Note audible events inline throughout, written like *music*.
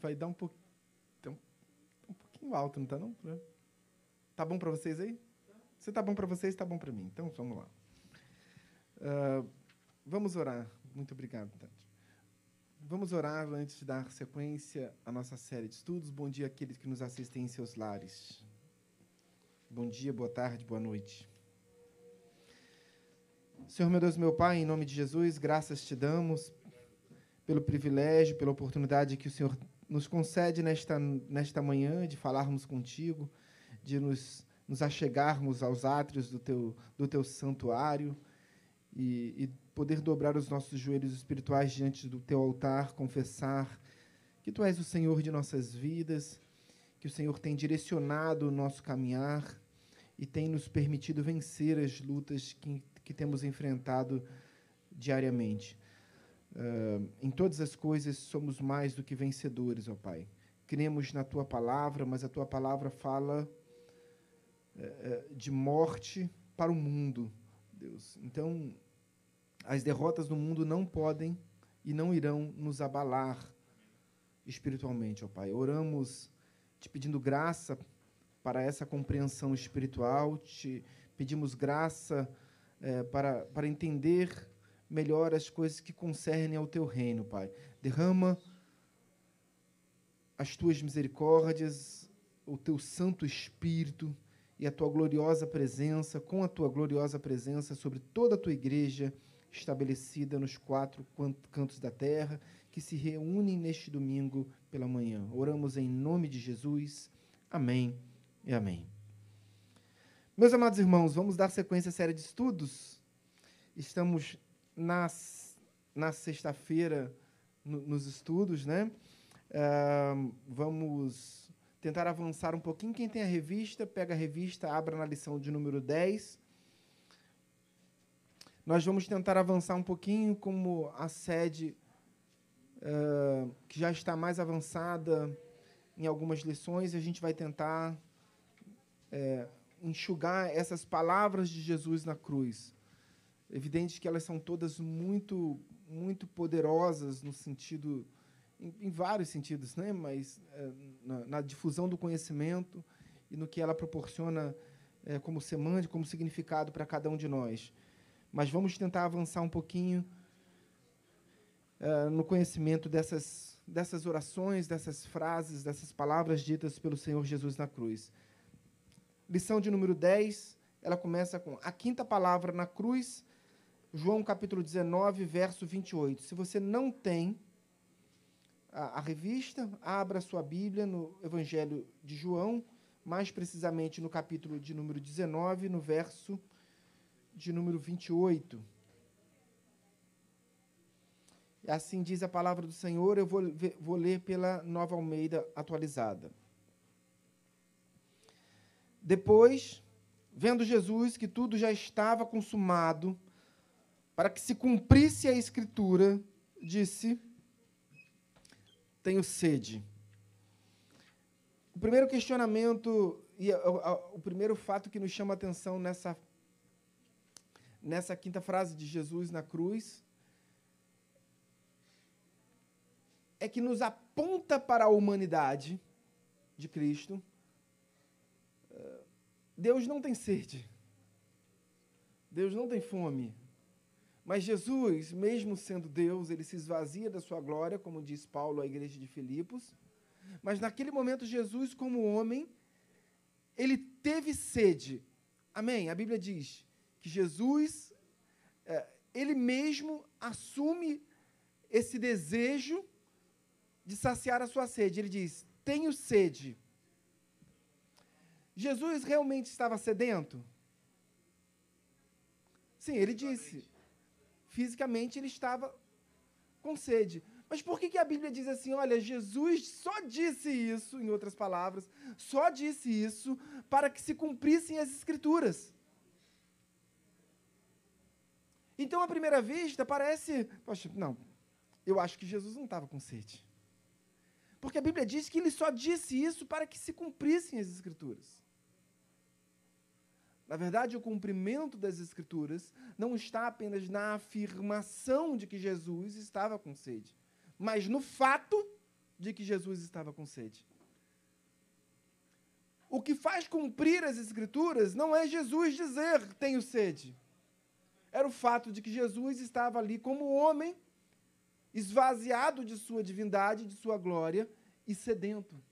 vai dar um, po... um, um pouquinho alto, não tá não? Tá bom para vocês aí? Se tá bom para vocês, tá bom para mim. Então, vamos lá. Uh, vamos orar. Muito obrigado, Tati. Vamos orar antes de dar sequência à nossa série de estudos. Bom dia àqueles que nos assistem em seus lares. Bom dia, boa tarde, boa noite. Senhor meu Deus, meu Pai, em nome de Jesus, graças te damos pelo privilégio, pela oportunidade que o Senhor nos concede nesta, nesta manhã de falarmos contigo, de nos, nos achegarmos aos átrios do teu, do teu santuário e, e poder dobrar os nossos joelhos espirituais diante do teu altar, confessar que tu és o Senhor de nossas vidas, que o Senhor tem direcionado o nosso caminhar e tem nos permitido vencer as lutas que, que temos enfrentado diariamente. Uh, em todas as coisas somos mais do que vencedores, ó Pai. Cremos na tua palavra, mas a tua palavra fala uh, de morte para o mundo, Deus. Então, as derrotas do mundo não podem e não irão nos abalar espiritualmente, ó Pai. Oramos te pedindo graça para essa compreensão espiritual, te pedimos graça eh, para, para entender melhor as coisas que concernem ao teu reino, Pai. Derrama as tuas misericórdias, o teu Santo Espírito e a tua gloriosa presença, com a tua gloriosa presença sobre toda a tua igreja estabelecida nos quatro cantos da terra, que se reúnem neste domingo pela manhã. Oramos em nome de Jesus. Amém e amém. Meus amados irmãos, vamos dar sequência à série de estudos. Estamos na, na sexta-feira no, nos estudos, né? Uh, vamos tentar avançar um pouquinho. Quem tem a revista, pega a revista, abra na lição de número 10 nós vamos tentar avançar um pouquinho, como a sede uh, que já está mais avançada em algumas lições, a gente vai tentar é, enxugar essas palavras de Jesus na cruz. Evidente que elas são todas muito, muito poderosas no sentido, em, em vários sentidos, né? Mas é, na, na, difusão do conhecimento e no que ela proporciona é, como semântica, como significado para cada um de nós mas vamos tentar avançar um pouquinho uh, no conhecimento dessas, dessas orações, dessas frases, dessas palavras ditas pelo Senhor Jesus na cruz. Lição de número 10, ela começa com a quinta palavra na cruz, João capítulo 19, verso 28. Se você não tem a, a revista, abra sua Bíblia no Evangelho de João, mais precisamente no capítulo de número 19, no verso de número 28. Assim diz a palavra do Senhor, eu vou, vou ler pela nova Almeida atualizada. Depois, vendo Jesus que tudo já estava consumado, para que se cumprisse a Escritura, disse: Tenho sede. O primeiro questionamento e o primeiro fato que nos chama a atenção nessa nessa quinta frase de Jesus na cruz é que nos aponta para a humanidade de Cristo. Deus não tem sede. Deus não tem fome. Mas Jesus, mesmo sendo Deus, ele se esvazia da sua glória, como diz Paulo à igreja de Filipos. Mas naquele momento, Jesus, como homem, ele teve sede. Amém? A Bíblia diz que Jesus, é, ele mesmo assume esse desejo de saciar a sua sede. Ele diz: Tenho sede. Jesus realmente estava sedento? Sim, ele disse. Fisicamente ele estava com sede. Mas por que, que a Bíblia diz assim? Olha, Jesus só disse isso, em outras palavras, só disse isso para que se cumprissem as Escrituras. Então, à primeira vista, parece. Poxa, não, eu acho que Jesus não estava com sede. Porque a Bíblia diz que ele só disse isso para que se cumprissem as Escrituras. Na verdade, o cumprimento das Escrituras não está apenas na afirmação de que Jesus estava com sede, mas no fato de que Jesus estava com sede. O que faz cumprir as Escrituras não é Jesus dizer tenho sede. Era o fato de que Jesus estava ali como homem, esvaziado de sua divindade, de sua glória e sedento.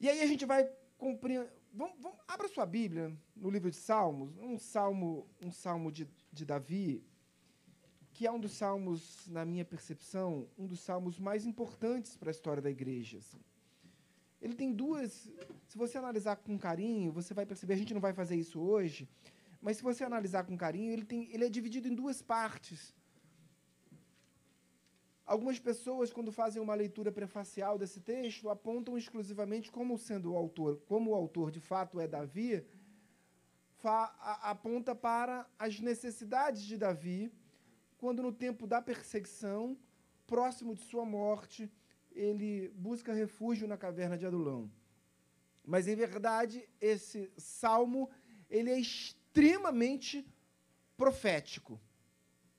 E aí a gente vai compreender. Vamos, vamos, abra sua Bíblia no livro de Salmos, um salmo, um salmo de, de Davi, que é um dos salmos, na minha percepção, um dos salmos mais importantes para a história da igreja. Assim. Ele tem duas. Se você analisar com carinho, você vai perceber. A gente não vai fazer isso hoje, mas se você analisar com carinho, ele, tem, ele é dividido em duas partes. Algumas pessoas, quando fazem uma leitura prefacial desse texto, apontam exclusivamente como sendo o autor, como o autor de fato é Davi, aponta para as necessidades de Davi, quando no tempo da perseguição, próximo de sua morte, ele busca refúgio na caverna de Adulão. Mas em verdade, esse salmo, ele é extremamente profético.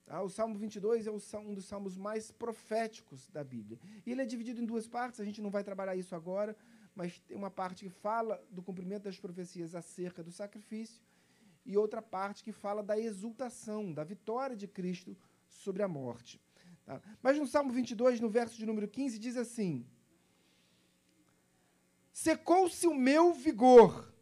Ah, o Salmo 22 é um dos salmos mais proféticos da Bíblia. E ele é dividido em duas partes, a gente não vai trabalhar isso agora, mas tem uma parte que fala do cumprimento das profecias acerca do sacrifício e outra parte que fala da exultação, da vitória de Cristo sobre a morte. Tá? Mas no Salmo 22, no verso de número 15, diz assim: Secou-se o meu vigor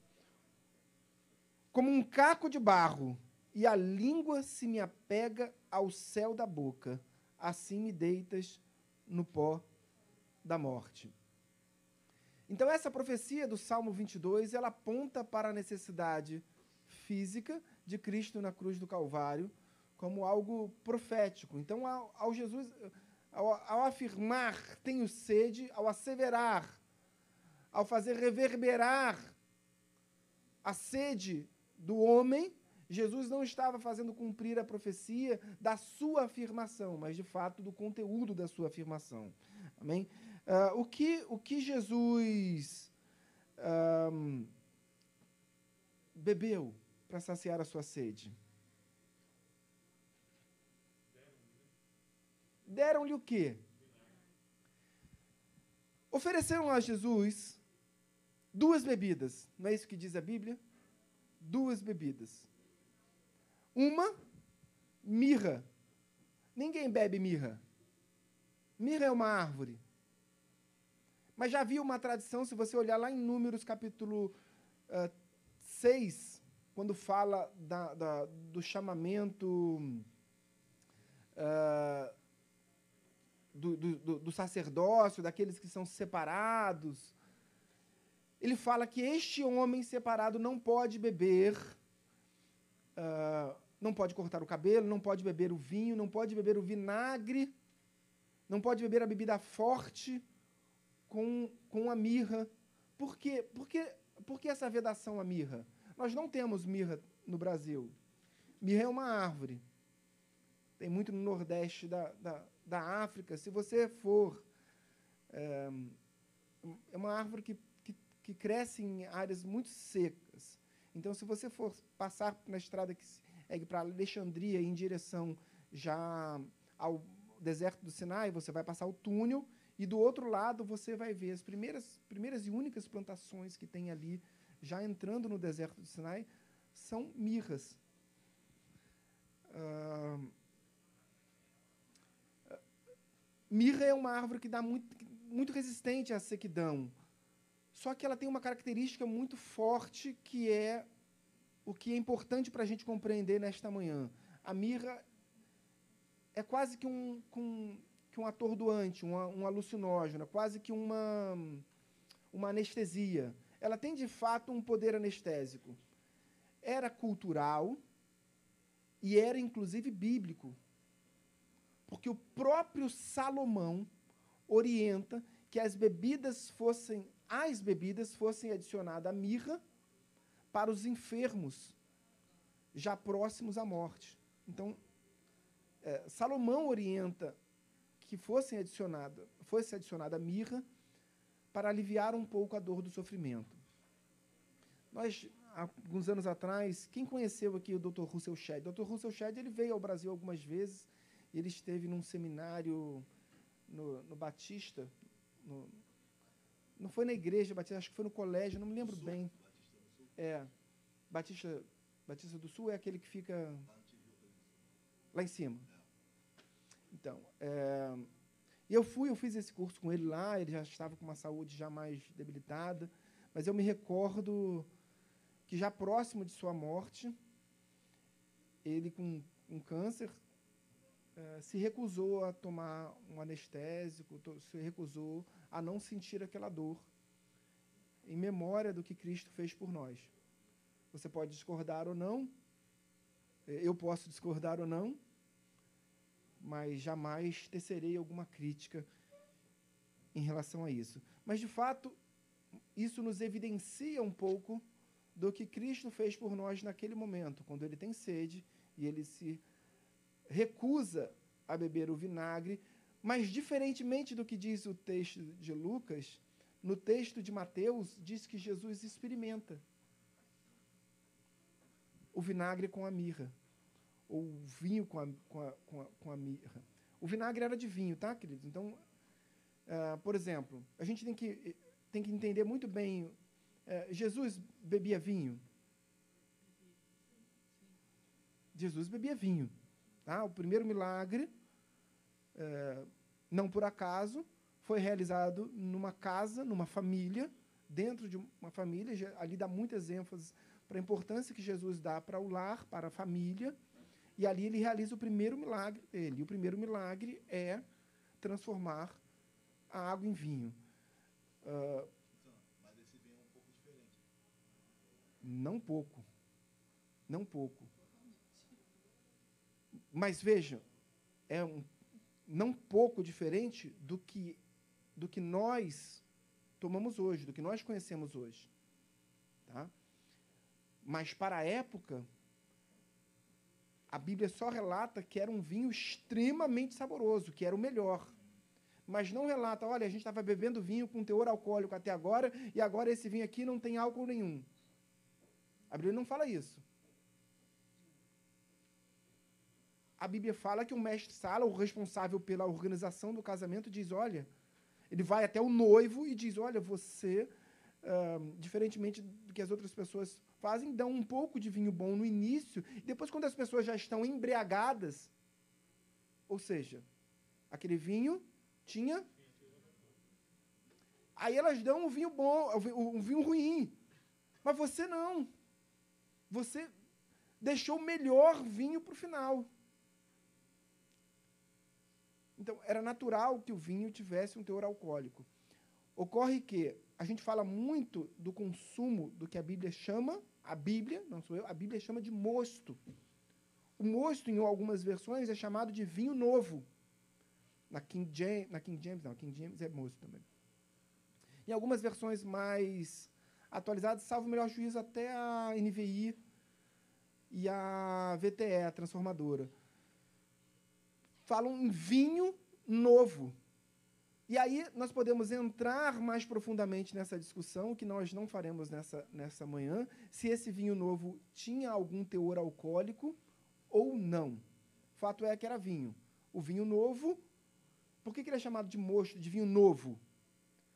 como um caco de barro, e a língua se me apega ao céu da boca, assim me deitas no pó da morte. Então essa profecia do Salmo 22, ela aponta para a necessidade física de Cristo na cruz do Calvário como algo profético. Então ao, ao Jesus ao, ao afirmar tenho sede, ao asseverar, ao fazer reverberar a sede do homem, Jesus não estava fazendo cumprir a profecia da sua afirmação, mas de fato do conteúdo da sua afirmação. Amém? Uh, o, que, o que Jesus um, bebeu para saciar a sua sede? Deram-lhe o quê? Ofereceram a Jesus duas bebidas. Não é isso que diz a Bíblia? Duas bebidas. Uma, mirra. Ninguém bebe mirra. Mirra é uma árvore. Mas já havia uma tradição, se você olhar lá em Números capítulo uh, eh, 6, quando fala da, da, do chamamento uh, do, do, do, sacerdócio, daqueles que são separados, ele fala que este homem separado não pode beber uh, não pode cortar o cabelo, não pode beber o vinho, não pode beber o vinagre, não pode beber a bebida forte com, com a mirra. Por quê? Por, quê? Por que essa vedação à mirra? Nós não temos mirra no Brasil. Mirra é uma árvore. Tem muito no Nordeste da, da, da África. Se você for. É, é uma árvore que, que, que cresce em áreas muito secas. Então, se você for passar na estrada que segue para Alexandria em direção já ao deserto do Sinai, você vai passar o túnel e do outro lado você vai ver as primeiras, primeiras e únicas plantações que tem ali, já entrando no deserto do Sinai, são mirras. Uh, mirra é uma árvore que dá muito, muito resistente à sequidão. Só que ela tem uma característica muito forte que é o que é importante para a gente compreender nesta manhã. A mirra é quase que um, um, que um atordoante, um, um alucinógeno, é quase que uma, uma anestesia. Ela tem, de fato, um poder anestésico. Era cultural e era, inclusive, bíblico. Porque o próprio Salomão orienta que as bebidas fossem as bebidas fossem adicionadas a mirra para os enfermos já próximos à morte. Então, é, Salomão orienta que fossem adicionada, fosse adicionada mirra para aliviar um pouco a dor do sofrimento. Nós, alguns anos atrás, quem conheceu aqui o Dr. Russell Shedd? O Dr. Russell Shedd ele veio ao Brasil algumas vezes, ele esteve num seminário no, no Batista, no, não foi na igreja Batista, acho que foi no colégio, não me lembro Sul, bem. É, Batista, Batista do Sul é aquele que fica lá em cima. Então, é, eu fui, eu fiz esse curso com ele lá, ele já estava com uma saúde já mais debilitada, mas eu me recordo que já próximo de sua morte, ele com um câncer é, se recusou a tomar um anestésico, se recusou a não sentir aquela dor, em memória do que Cristo fez por nós. Você pode discordar ou não, eu posso discordar ou não, mas jamais tecerei alguma crítica em relação a isso. Mas, de fato, isso nos evidencia um pouco do que Cristo fez por nós naquele momento, quando ele tem sede e ele se recusa a beber o vinagre, mas diferentemente do que diz o texto de Lucas, no texto de Mateus diz que Jesus experimenta o vinagre com a mirra, ou o vinho com a, com a, com a, com a mirra. O vinagre era de vinho, tá, queridos? Então, uh, por exemplo, a gente tem que, tem que entender muito bem. Uh, Jesus bebia vinho? Jesus bebia vinho. Tá? O primeiro milagre, é, não por acaso, foi realizado numa casa, numa família, dentro de uma família. Ali dá muitas ênfases para a importância que Jesus dá para o lar, para a família. E ali ele realiza o primeiro milagre dele. E o primeiro milagre é transformar a água em vinho. Uh, Mas esse vinho é um pouco diferente. Não pouco. Não pouco. Mas veja, é um, não pouco diferente do que, do que nós tomamos hoje, do que nós conhecemos hoje. Tá? Mas para a época, a Bíblia só relata que era um vinho extremamente saboroso, que era o melhor. Mas não relata, olha, a gente estava bebendo vinho com teor alcoólico até agora, e agora esse vinho aqui não tem álcool nenhum. A Bíblia não fala isso. A Bíblia fala que o mestre-sala, o responsável pela organização do casamento, diz: olha, ele vai até o noivo e diz: olha, você, uh, diferentemente do que as outras pessoas fazem, dá um pouco de vinho bom no início, e depois, quando as pessoas já estão embriagadas, ou seja, aquele vinho tinha. Aí elas dão um vinho bom, um vinho ruim. Mas você não. Você deixou o melhor vinho para o final. Então, era natural que o vinho tivesse um teor alcoólico. Ocorre que a gente fala muito do consumo do que a Bíblia chama, a Bíblia, não sou eu, a Bíblia chama de mosto. O mosto, em algumas versões, é chamado de vinho novo. Na King James, na King James não, King James é mosto também. Em algumas versões mais atualizadas, salvo o melhor juízo, até a NVI e a VTE, a transformadora falam em vinho novo. E aí nós podemos entrar mais profundamente nessa discussão, que nós não faremos nessa, nessa manhã, se esse vinho novo tinha algum teor alcoólico ou não. Fato é que era vinho. O vinho novo, por que, que ele é chamado de mosto, de vinho novo?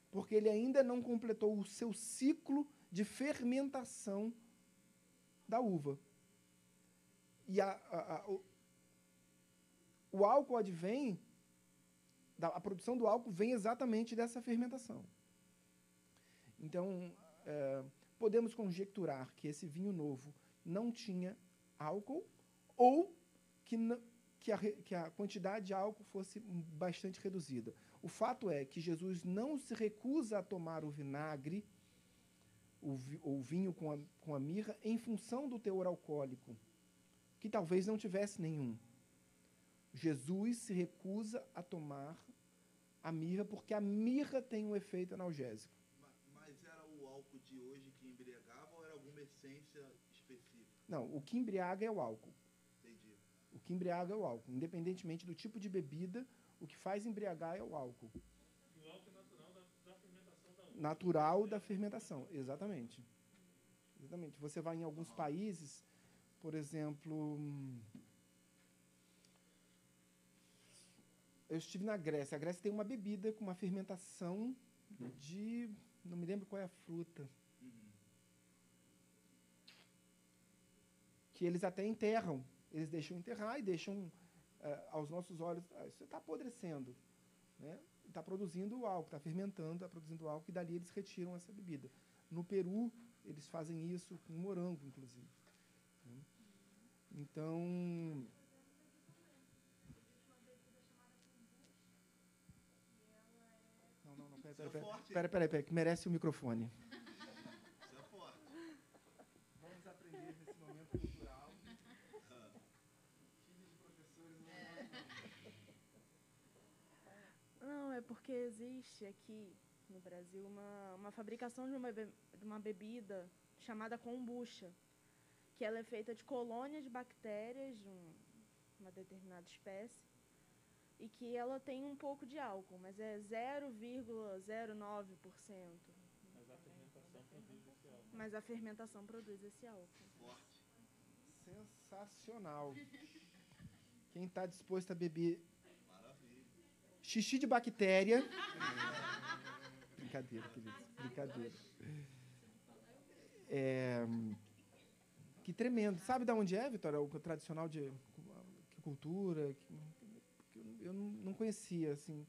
Porque ele ainda não completou o seu ciclo de fermentação da uva. E a, a, a, o álcool advém, a produção do álcool vem exatamente dessa fermentação. Então, é, podemos conjecturar que esse vinho novo não tinha álcool ou que, que, a, que a quantidade de álcool fosse bastante reduzida. O fato é que Jesus não se recusa a tomar o vinagre, o vinho com a, com a mirra, em função do teor alcoólico, que talvez não tivesse nenhum. Jesus se recusa a tomar a mirra porque a mirra tem um efeito analgésico. Mas era o álcool de hoje que embriagava ou era alguma essência específica? Não, o que embriaga é o álcool. Entendi. O que embriaga é o álcool. Independentemente do tipo de bebida, o que faz embriagar é o álcool. O álcool é natural da, da fermentação da uva. Natural da fermentação, exatamente. Exatamente. Você vai em alguns países, por exemplo, eu estive na Grécia. A Grécia tem uma bebida com uma fermentação de. Não me lembro qual é a fruta. Que eles até enterram. Eles deixam enterrar e deixam eh, aos nossos olhos. Ah, isso está apodrecendo. Né? Está produzindo álcool, está fermentando, está produzindo álcool, e dali eles retiram essa bebida. No Peru, eles fazem isso com morango, inclusive. né? Então. Não, não, não, pera, é pera, pera, forte. pera, pera, pera, que merece o microfone. Isso é forte. Vamos aprender nesse momento cultural. Time de professores Não, é porque existe aqui no Brasil uma, uma fabricação de uma, be- de uma bebida chamada kombucha, que ela é feita de colônias de bactérias de um- uma determinada espécie e que ela tem um pouco de álcool, mas é 0,09%. Mas a fermentação produz esse álcool. Mas a fermentação produz esse álcool. Forte. Sensacional. Quem está disposto a beber Maravilha. xixi de bactéria. Brincadeira, queridos. Brincadeira. É, que tremendo. Sabe de onde é, Vitória? O tradicional de que cultura? Que, eu não não conhecia, assim.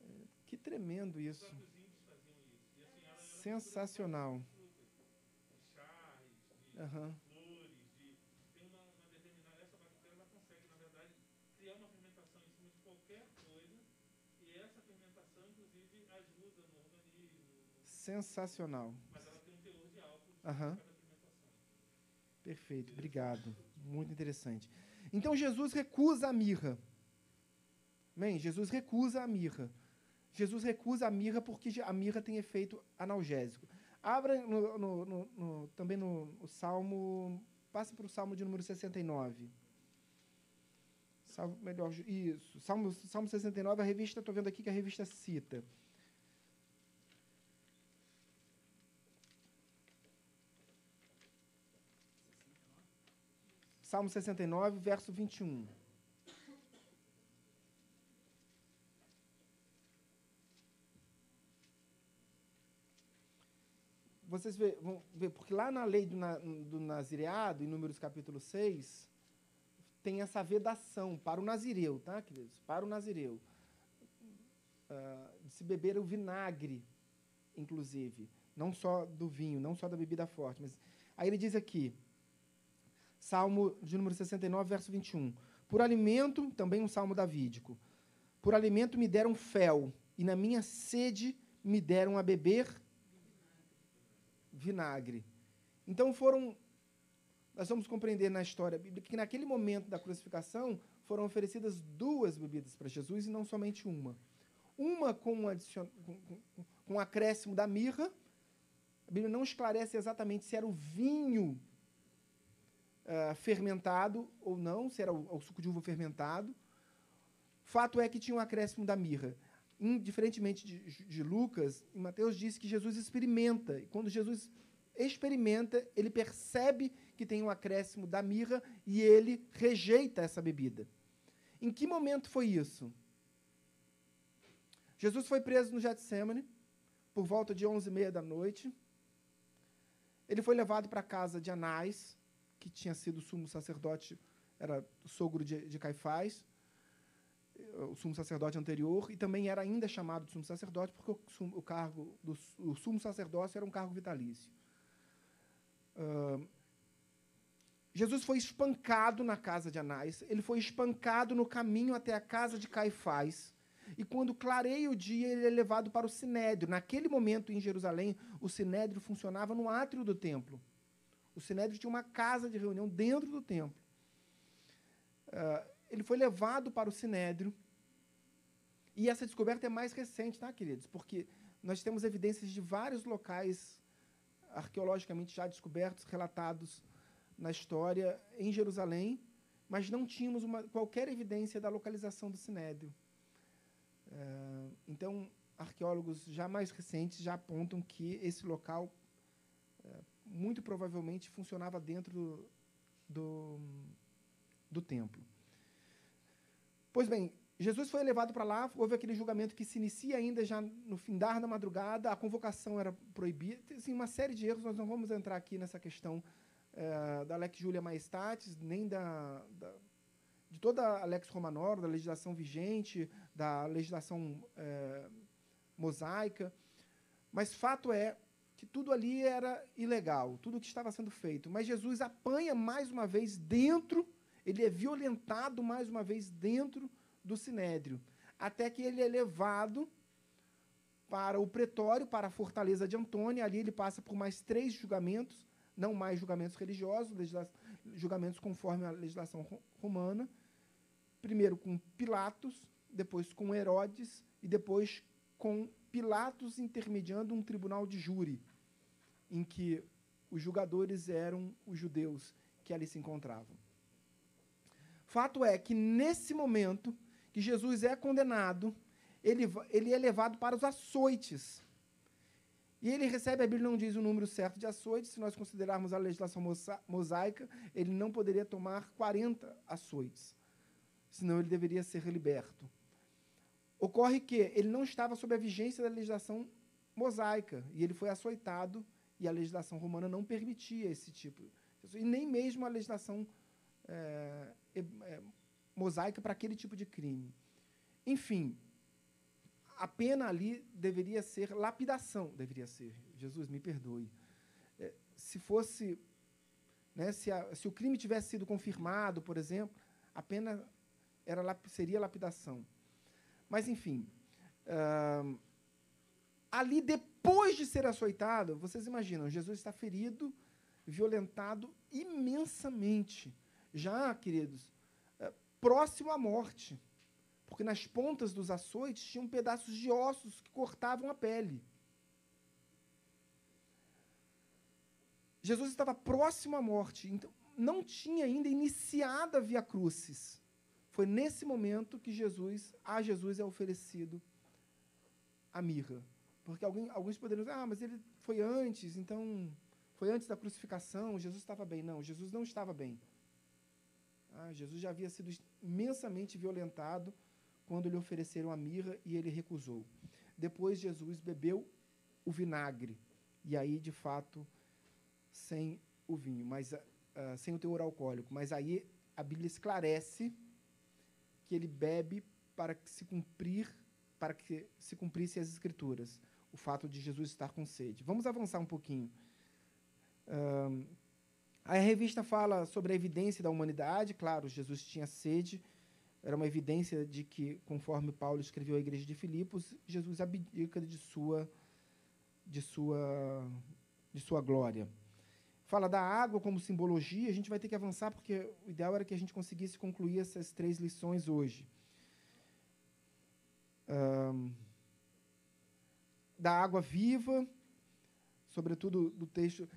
É, Que tremendo isso. Sensacional. Aham. Sensacional. Mas ela tem um teor de álcool fermentação. Perfeito, obrigado. Muito interessante. Então Jesus recusa a mirra. Bem, Jesus recusa a mirra. Jesus recusa a mirra porque a mirra tem efeito analgésico. Abra no- no- no- também no, Salmo. Passe para o Salmo de número 69. Salmo, melhor, isso. Salmo, Salmo 69, a revista, estou vendo aqui que a revista cita. Salmo 69, verso 21. Vocês vão ver, porque lá na lei do, do nazireado, em Números capítulo 6, tem essa vedação para o nazireu, tá, queridos? Para o nazireu. Ah, de se beber o vinagre, inclusive. Não só do vinho, não só da bebida forte. Mas aí ele diz aqui, Salmo de número 69, verso 21. Por alimento, também um salmo davídico. Por alimento me deram fel, e na minha sede me deram a beber vinagre. Então foram. Nós vamos compreender na história bíblica que naquele momento da crucificação foram oferecidas duas bebidas para Jesus e não somente uma. Uma com um, adicion... com, um acréscimo da mirra. A Bíblia não esclarece exatamente se era o vinho ah, fermentado ou não, se era o, o suco de uva fermentado. Fato é que tinha um acréscimo da mirra. Indiferentemente de, de Lucas, Mateus diz que Jesus experimenta. E quando Jesus experimenta, ele percebe que tem um acréscimo da mirra e ele rejeita essa bebida. Em que momento foi isso? Jesus foi preso no Getsemane por volta de 11h30 da noite. Ele foi levado para a casa de Anás, que tinha sido sumo sacerdote, era sogro de, de Caifás, eh, o sumo sacerdote anterior, e também era ainda chamado de sumo sacerdote, porque o, sum- o cargo do o sumo sacerdócio era um cargo vitalício. Ah, Jesus foi espancado na casa de Anás, ele foi espancado no caminho até a casa de Caifás, e quando clareia o dia, ele é levado para o sinédrio. Naquele momento, em Jerusalém, o sinédrio funcionava no átrio do templo. O Sinédrio tinha uma casa de reunião dentro do templo. Ah, ele foi levado para o Sinédrio. E essa descoberta é mais recente, tá, queridos? Porque nós temos evidências de vários locais arqueologicamente já descobertos, relatados na história em Jerusalém, mas não tínhamos uma, qualquer evidência da localização do Sinédrio. Ah, então, arqueólogos já mais recentes já apontam que esse local muito provavelmente funcionava dentro do, do, do templo. Pois bem, Jesus foi levado para lá, houve aquele julgamento que se inicia ainda já no findar da madrugada, a convocação era proibida, assim, uma série de erros, nós não vamos entrar aqui nessa questão eh, da Lex Julia Maestatis, nem da, da- de toda a Lex Romanor, da legislação vigente, da legislação eh, mosaica, mas fato é que tudo ali era ilegal, tudo que estava sendo feito. Mas Jesus apanha mais uma vez dentro, ele é violentado mais uma vez dentro do sinédrio, até que ele é levado para o pretório, para a fortaleza de Antônia. Ali ele passa por mais três julgamentos, não mais julgamentos religiosos, julgamentos conforme a legislação ro- romana. Primeiro com Pilatos, depois com Herodes e depois com Pilatos intermediando um tribunal de júri, em que os julgadores eram os judeus que ali se encontravam. Fato é que nesse momento que Jesus é condenado, ele, ele é levado para os açoites. E ele recebe, a Bíblia não diz o número certo de açoites, se nós considerarmos a legislação mosa- mosaica, ele não poderia tomar 40 açoites, senão ele deveria ser liberto. Ocorre que ele não estava sob a vigência da legislação mosaica, e ele foi açoitado, e a legislação romana não permitia esse tipo. E nem mesmo a legislação é, é, mosaica para aquele tipo de crime. Enfim, a pena ali deveria ser lapidação, deveria ser. Jesus, me perdoe. É, se fosse, né, se, a- se o crime tivesse sido confirmado, por exemplo, a pena era, seria lapidação. Mas, enfim, ahn, ali depois de ser açoitado, vocês imaginam, Jesus está ferido, violentado imensamente. Já, queridos, é, próximo à morte. Porque nas pontas dos açoites tinham pedaços de ossos que cortavam a pele. Jesus estava próximo à morte, então não tinha ainda iniciado a via crucis. Foi nesse momento que Jesus, a Jesus é oferecido a mirra. Porque alguém, alguns poderiam dizer, ah, mas ele foi antes, então foi antes da crucificação, Jesus estava bem. Não, Jesus não estava bem. Ah, Jesus já havia sido imensamente violentado quando lhe ofereceram a mirra e ele recusou. Depois Jesus bebeu o vinagre e aí de fato sem o vinho, mas ah, sem o teor alcoólico. Mas aí a Bíblia esclarece que ele bebe para que se cumprir, para que se cumprisse as escrituras, o fato de Jesus estar com sede. Vamos avançar um pouquinho. A revista fala sobre a evidência da humanidade, claro, Jesus tinha sede, era uma evidência de que, conforme Paulo escreveu à igreja de Filipos, Jesus abdica de sua de sua de sua glória. Fala da água como simbologia, a gente vai ter que avançar porque o ideal era que a gente conseguisse concluir essas três lições hoje. Ahn, da água viva, sobretudo do texto.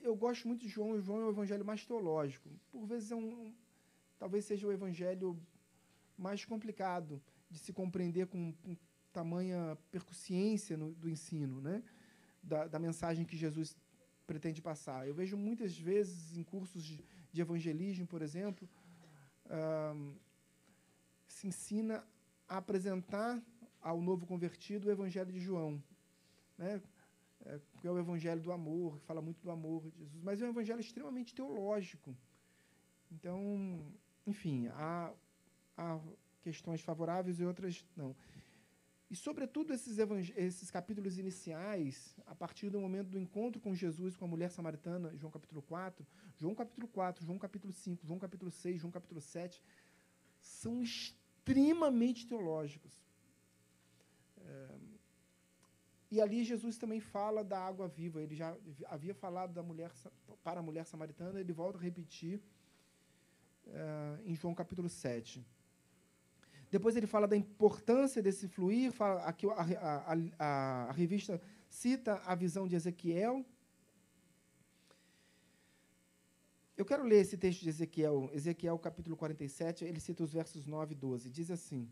Eu, gosto muito de João, João é o evangelho mais teológico. Por vezes é um, um- talvez seja o evangelho mais complicado de se compreender com, com tamanha percussiência no- do ensino, né? Da, da mensagem que Jesus pretende passar. Eu vejo muitas vezes em cursos de, de evangelismo, por exemplo, se ensina a apresentar ao novo convertido o evangelho de João, né? É, é o evangelho do amor, que fala muito do amor de Jesus, mas é um evangelho extremamente teológico. Então, enfim, há, há questões favoráveis e outras não. E, sobretudo, esses, esses capítulos iniciais, a partir do momento do encontro com Jesus, com a mulher samaritana, João capítulo 4, João capítulo 4, João capítulo 5, João capítulo 6, João capítulo 7, são extremamente teológicos. É, e ali Jesus também fala da água viva. Ele já havia falado da mulher para a mulher samaritana, ele volta a repetir eh, em João capítulo 7. Depois ele fala da importância desse fluir, fala, aqui a, a, a, a revista cita a visão de Ezequiel. Eu quero ler esse texto de Ezequiel, Ezequiel capítulo 47, ele cita os versos 9 e 12. Diz assim: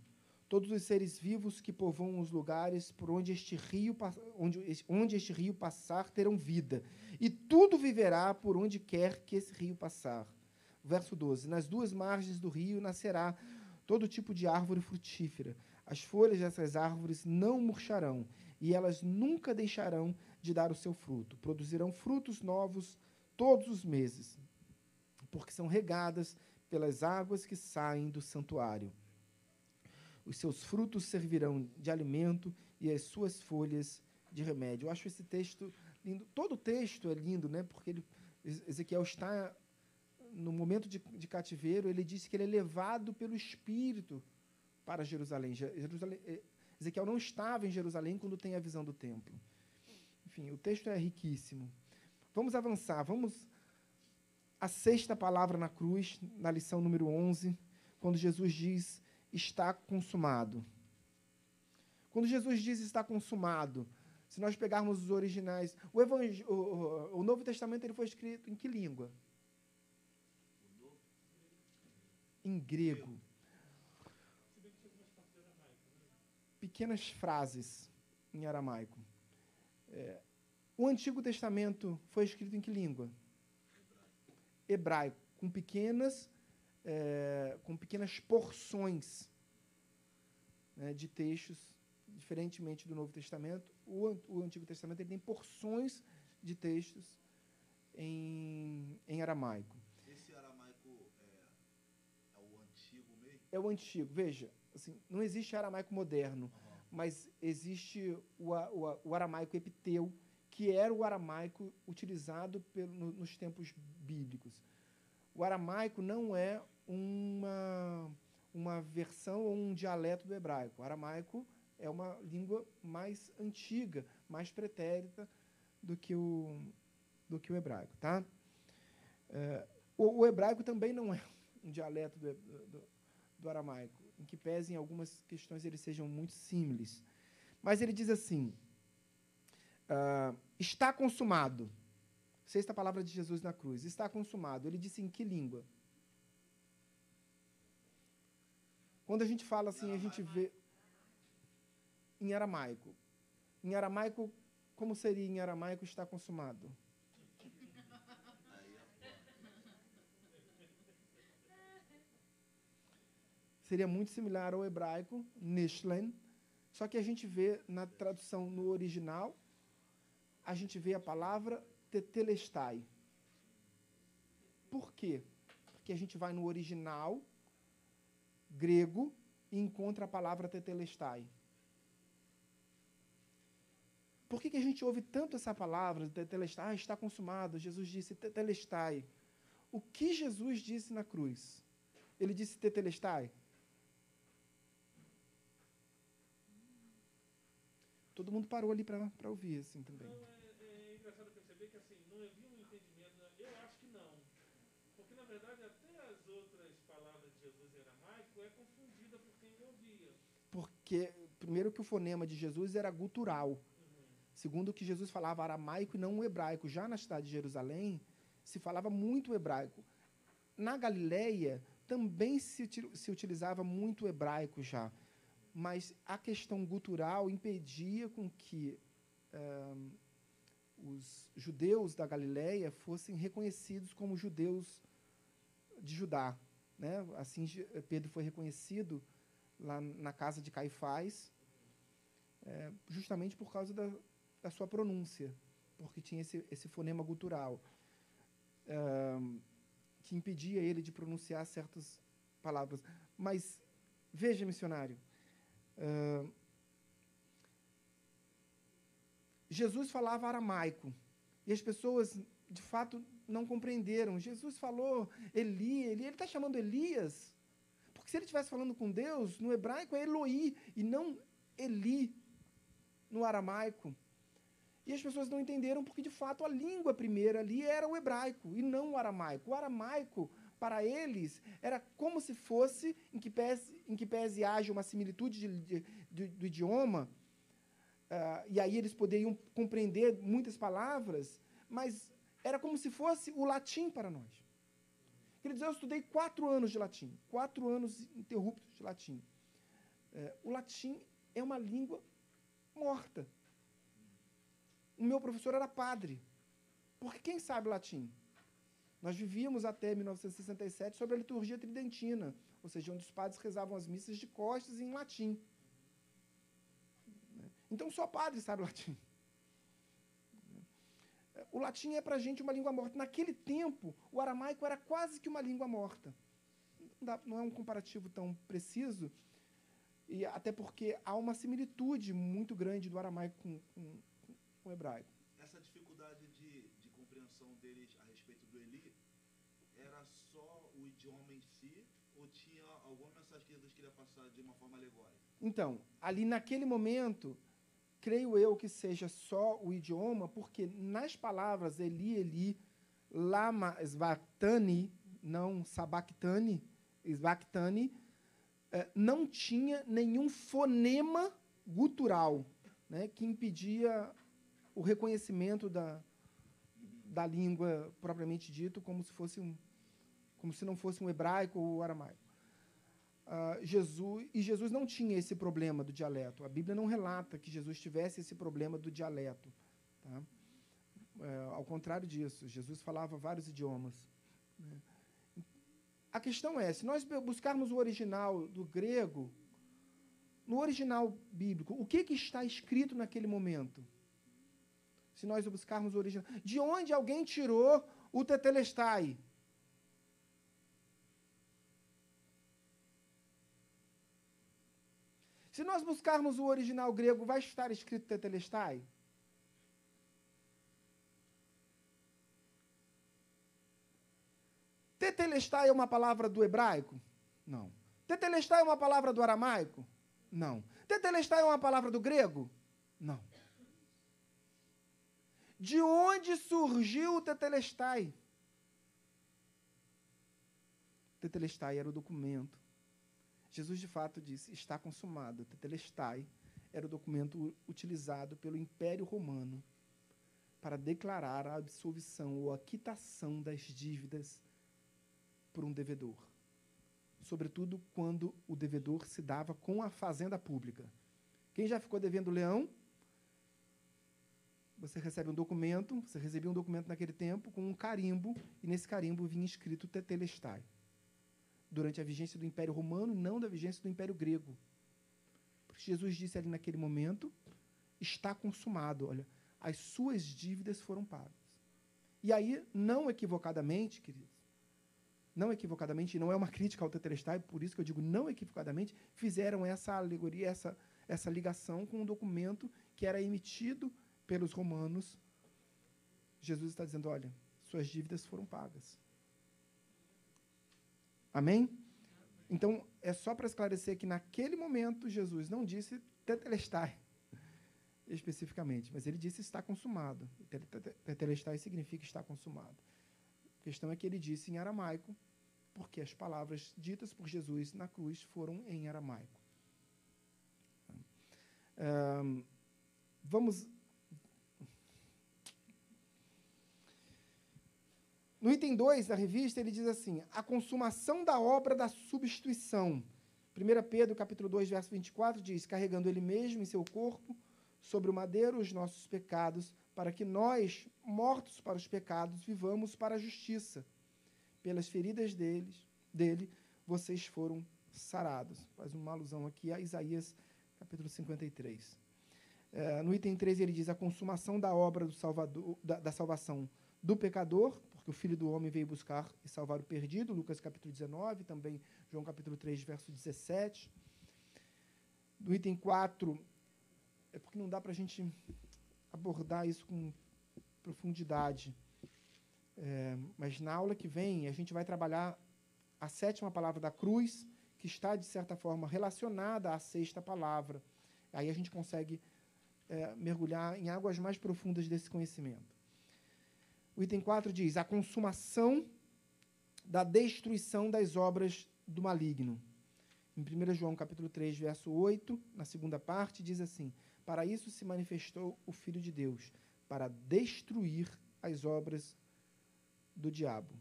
Todos os seres vivos que povoam os lugares por onde este rio, onde, onde este rio passar terão vida, e tudo viverá por onde quer que esse rio passar. Verso 12: Nas duas margens do rio nascerá todo tipo de árvore frutífera. As folhas dessas árvores não murcharão, e elas nunca deixarão de dar o seu fruto. Produzirão frutos novos todos os meses, porque são regadas pelas águas que saem do santuário. Os seus frutos servirão de alimento e as suas folhas de remédio. Eu acho esse texto lindo. Todo o texto é lindo, né? Porque ele, Ezequiel está no momento de, de cativeiro, ele disse que ele é levado pelo Espírito para Jerusalém. Jerusalém. Eh, Ezequiel não estava em Jerusalém quando tem a visão do templo. Enfim, o texto é riquíssimo. Vamos avançar. Vamos à sexta palavra na cruz, na lição número 11, quando Jesus diz: Está consumado. Quando Jesus diz está consumado, se nós pegarmos os originais, o, o, o, o Novo Testamento ele foi escrito em que língua? Em grego. Pequenas frases em aramaico. É, o Antigo Testamento foi escrito em que língua? Hebraico, com pequenas, é, com pequenas porções né, de textos, diferentemente do Novo Testamento. O, o Antigo Testamento tem porções de textos em, em aramaico. Esse aramaico é, é o antigo mesmo? É o antigo. Veja, assim, não existe aramaico moderno, uhum. mas existe o, o, o, aramaico epiteu, que era o aramaico utilizado pelo, no, nos tempos bíblicos. O aramaico não é uma, uma versão ou um dialeto do hebraico. O aramaico é uma língua mais antiga, mais pretérita do que o, do que o hebraico. Tá? É, o, o, hebraico também não é *laughs* um dialeto do, do, do aramaico, em que pese em algumas questões eles sejam muito simples. Mas ele diz assim: uh, está consumado. Sexta palavra de Jesus na cruz. Está consumado. Ele disse em que língua? Quando a gente fala assim, a gente vê em aramaico. Em aramaico, como seria em aramaico está consumado? Seria muito similar ao hebraico, nishlen, só que a gente vê na tradução no original, a gente vê a palavra tetelestai. Por quê? Porque a gente vai no original grego e encontra a palavra tetelestai. Por que, que a gente ouve tanto essa palavra, tetelestai? Ah, está consumado. Jesus disse tetelestai. O que Jesus disse na cruz? Ele disse tetelestai? Todo mundo parou ali para ouvir, assim, também. Que, assim, não havia um entendimento. Né? Eu acho que não. Porque, na verdade, até as outras palavras de Jesus em aramaico é confundida por quem ouvia. Porque, primeiro, que o fonema de Jesus era gutural. Uhum. Segundo, que Jesus falava aramaico e não o hebraico. Já na cidade de Jerusalém, se falava muito hebraico. Na Galileia, também se, se utilizava muito hebraico já mas a questão gutural impedia com que um, os judeus da Galiléia fossem reconhecidos como judeus de Judá. Né? Assim, Pedro foi reconhecido lá na casa de Caifás, é, justamente por causa da, da, sua pronúncia, porque tinha esse, esse fonema gutural, que impedia ele de pronunciar certas palavras. Mas, veja, missionário, Jesus falava aramaico. E as pessoas, de fato, não compreenderam. Jesus falou Eli, Eli, ele está chamando Elias. Porque se ele estivesse falando com Deus, no hebraico é Eloí, e não Eli, no aramaico. E as pessoas não entenderam porque, de fato, a língua primeira ali era o hebraico e não o aramaico. O aramaico para eles, era como se fosse, em que pese, em que pese haja uma similitude de, de, de, do idioma, uh, e aí eles poderiam compreender muitas palavras, mas era como se fosse o latim para nós. Quer dizer, eu estudei quatro anos de latim, quatro anos interruptos de latim. Uh, o latim é uma língua morta. O meu professor era padre. Porque quem sabe latim? Nós vivíamos até 1967 sobre a liturgia tridentina, ou seja, onde os padres rezavam as missas de costas em latim. Então só padre sabe latim. O latim é para a gente uma língua morta. Naquele tempo, o aramaico era quase que uma língua morta. Não, é um comparativo tão preciso, e até porque há uma similitude muito grande do aramaico com, com, com o hebraico. Essa dificuldade de, de compreensão deles a respeito do Eli era só o idioma em si ou tinha alguma mensagem que Jesus queria passar de uma forma alegórica? Então, ali naquele momento, creio eu que seja só o idioma, porque nas palavras Eli, Eli, lama svaktani, não sabactani, svaktani, eh, não tinha nenhum fonema gutural né, que impedia o reconhecimento da, da língua propriamente dito como se fosse um, como se não fosse um hebraico ou aramaico. Uh, Jesus e Jesus não tinha esse problema do dialeto. A Bíblia não relata que Jesus tivesse esse problema do dialeto. Tá? É, ao contrário disso, Jesus falava vários idiomas. Né? A questão é, se nós buscarmos o original do grego, no original bíblico, o que, que está escrito naquele momento? Se nós buscarmos o original. De onde alguém tirou o tetelestai? Se nós buscarmos o original grego, vai estar escrito tetelestai? Tetelestai é uma palavra do hebraico? Não. Tetelestai é uma palavra do aramaico? Não. Tetelestai é uma palavra do grego? Não. De onde surgiu o Tetelestai? Tetelestai era o documento. Jesus de fato disse: está consumado. Tetelestai era o documento utilizado pelo Império Romano para declarar a absolvição ou a quitação das dívidas por um devedor. Sobretudo quando o devedor se dava com a fazenda pública. Quem já ficou devendo leão? Você recebe um documento, você recebia um documento naquele tempo com um carimbo, e nesse carimbo vinha escrito Tetelestai. Durante a vigência do Império Romano, não da vigência do Império Grego. Porque Jesus disse ali naquele momento: está consumado. Olha, as suas dívidas foram pagas. E aí, não equivocadamente, queridos, não equivocadamente, não é uma crítica ao Tetelestai, por isso que eu digo não equivocadamente, fizeram essa alegoria, essa, essa ligação com um documento que era emitido pelos romanos. Jesus está dizendo: olha, suas dívidas foram pagas. Amém? Então, é só para esclarecer que naquele momento Jesus não disse tetelestai especificamente, mas ele disse está consumado. Tetelestai significa está consumado. A questão é que ele disse em aramaico, porque as palavras ditas por Jesus na cruz foram em aramaico. Um, vamos. No item 2 da revista, ele diz assim: a consumação da obra da substituição. 1 Pedro, capítulo 2, verso 24, diz: carregando ele mesmo em seu corpo, sobre o madeiro, os nossos pecados, para que nós, mortos para os pecados, vivamos para a justiça. Pelas feridas deles, dele, vocês foram sarados. Faz uma alusão aqui a Isaías, capítulo 53. É, no item 13, ele diz a consumação da obra do salvador, da, da salvação do pecador, o Filho do Homem veio buscar e salvar o perdido, Lucas capítulo 19, também João capítulo 3, verso 17. No item 4, é porque não dá para a gente abordar isso com profundidade. É, mas na aula que vem, a gente vai trabalhar a sétima palavra da cruz, que está, de certa forma, relacionada à sexta palavra. Aí a gente consegue é, mergulhar em águas mais profundas desse conhecimento. O item 4 diz: a consumação da destruição das obras do maligno. Em 1 João capítulo 3, verso 8, na segunda parte, diz assim: Para isso se manifestou o Filho de Deus, para destruir as obras do diabo.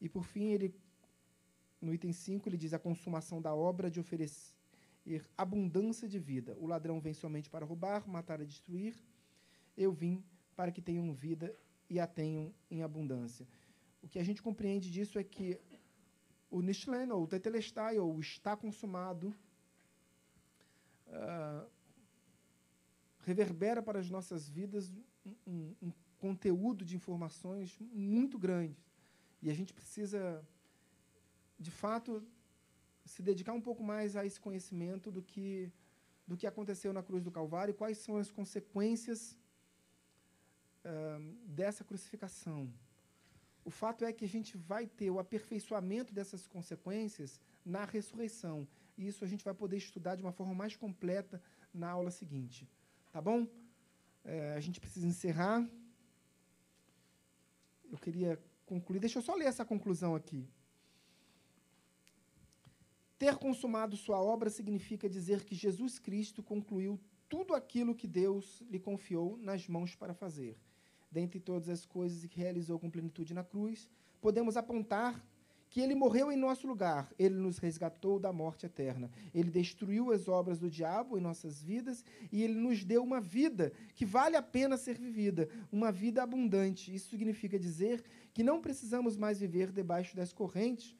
E por fim, ele no item 5, ele diz a consumação da obra de oferecer abundância de vida. O ladrão vem somente para roubar, matar e destruir. Eu vim para que tenham vida e a tenham em abundância. o que a gente compreende disso é que o Nishlen, ou o Tetelestai, ou o está consumado, ah, reverbera para as nossas vidas um, um, um conteúdo de informações muito grande. E a gente precisa, de fato, se dedicar um pouco mais a esse conhecimento do que, do que aconteceu na cruz do Calvário quais são as consequências dessa crucificação. O fato é que a gente vai ter o aperfeiçoamento dessas consequências na ressurreição. E isso a gente vai poder estudar de uma forma mais completa na aula seguinte. Tá bom? É, a gente precisa encerrar. Eu queria concluir. Deixa eu só ler essa conclusão aqui. Ter consumado sua obra significa dizer que Jesus Cristo concluiu tudo aquilo que Deus lhe confiou nas mãos para fazer. Dentre todas as coisas que realizou com plenitude na cruz, podemos apontar que ele morreu em nosso lugar, ele nos resgatou da morte eterna. Ele destruiu as obras do diabo em nossas vidas e ele nos deu uma vida que vale a pena ser vivida, uma vida abundante. Isso significa dizer que não precisamos mais viver debaixo das correntes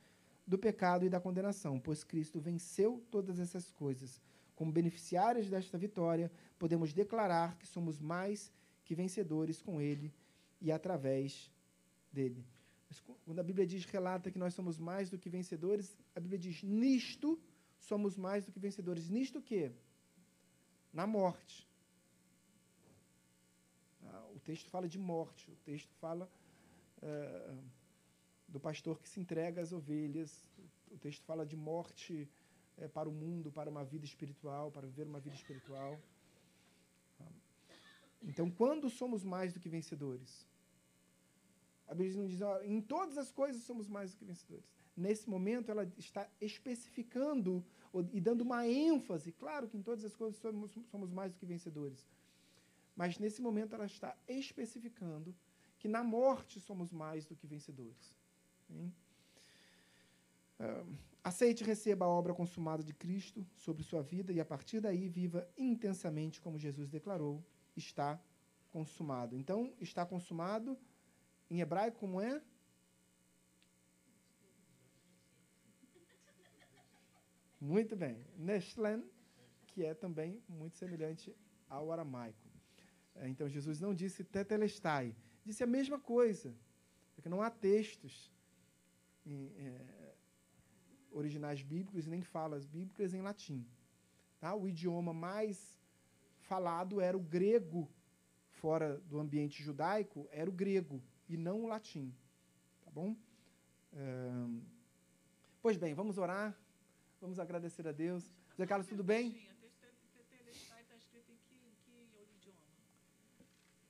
do pecado e da condenação, pois Cristo venceu todas essas coisas. Como beneficiários desta vitória, podemos declarar que somos mais que vencedores com Ele e através dele. Quando a Bíblia diz, relata que nós somos mais do que vencedores, a Bíblia diz, nisto somos mais do que vencedores. Nisto o quê? Na morte. Ah, o texto fala de morte, o texto fala. Eh, do pastor que se entrega às ovelhas. O texto fala de morte é, para o mundo, para uma vida espiritual, para viver uma vida espiritual. Então, quando somos mais do que vencedores? A Bíblia não diz, ó, em todas as coisas somos mais do que vencedores. Nesse momento, ela está especificando e dando uma ênfase. Claro que em todas as coisas somos, somos mais do que vencedores. Mas nesse momento, ela está especificando que na morte somos mais do que vencedores. Uh, aceite e receba a obra consumada de Cristo sobre sua vida e, a partir daí, viva intensamente como Jesus declarou: está consumado. Então, está consumado, em hebraico, como é? Muito bem. Nestlen, que é também muito semelhante ao aramaico. É, então, Jesus não disse tetelestai, disse a mesma coisa, porque não há textos em, é, originais bíblicos nem falas bíblicas em latim. Tá? O idioma mais falado era o grego, fora do ambiente judaico, era o grego e não o latim. Tá bom? Pois bem, vamos orar, vamos agradecer a Deus. Zé Carlos, tudo bem?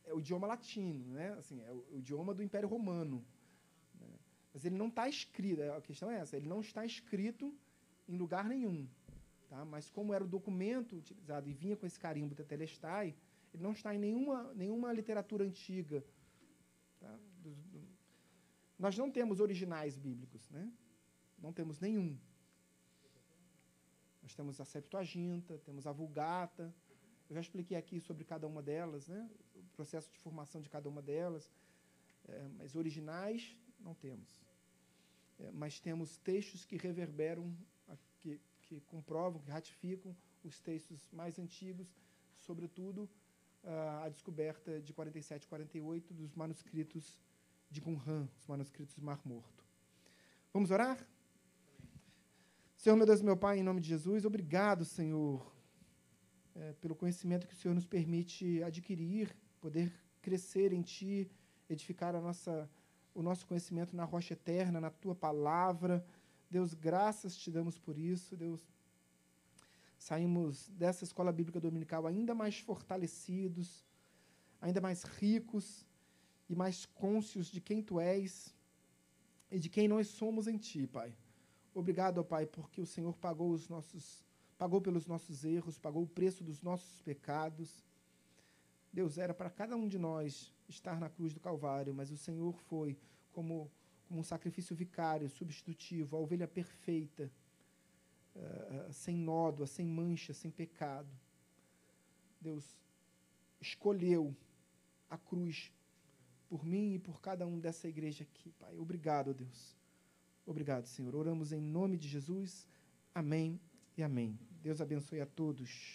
É o idioma latino, né? Assim, é o, o idioma do Império Romano. Mas ele não está escrito, a questão é essa, ele não está escrito em lugar nenhum. Tá? Mas como era o documento utilizado e vinha com esse carimbo da Telestai, ele não está em nenhuma, nenhuma literatura antiga. Tá? Do, do, nós não temos originais bíblicos, né? não temos nenhum. Nós temos a Septuaginta, temos a Vulgata. Eu já expliquei aqui sobre cada uma delas, né? o processo de formação de cada uma delas. É, mas originais não temos. É, mas temos textos que reverberam, que, comprovam, que ratificam os textos mais antigos, sobretudo a descoberta de 47 e 48 dos manuscritos de Qumran, os manuscritos do Mar Morto. Vamos orar? Senhor, meu Deus, meu Pai, em nome de Jesus, obrigado, Senhor, é, pelo conhecimento que o Senhor nos permite adquirir, poder crescer em Ti, edificar a nossa o nosso conhecimento na rocha eterna, na tua palavra. Deus, graças te damos por isso. Deus, saímos dessa escola bíblica dominical ainda mais fortalecidos, ainda mais ricos e mais cônscios de quem tu és e de quem nós somos em ti, Pai. Obrigado, ó Pai, porque o Senhor pagou os nossos pagou pelos nossos erros, pagou o preço dos nossos pecados. Deus era para cada um de nós estar na cruz do Calvário, mas o Senhor foi como, como um sacrifício vicário, substitutivo, a ovelha perfeita, uh, sem nódoa, sem mancha, sem pecado. Deus escolheu a cruz por mim e por cada um dessa igreja aqui, Pai. Obrigado, Deus. Obrigado, Senhor. Oramos em nome de Jesus. Amém e amém. Deus abençoe a todos.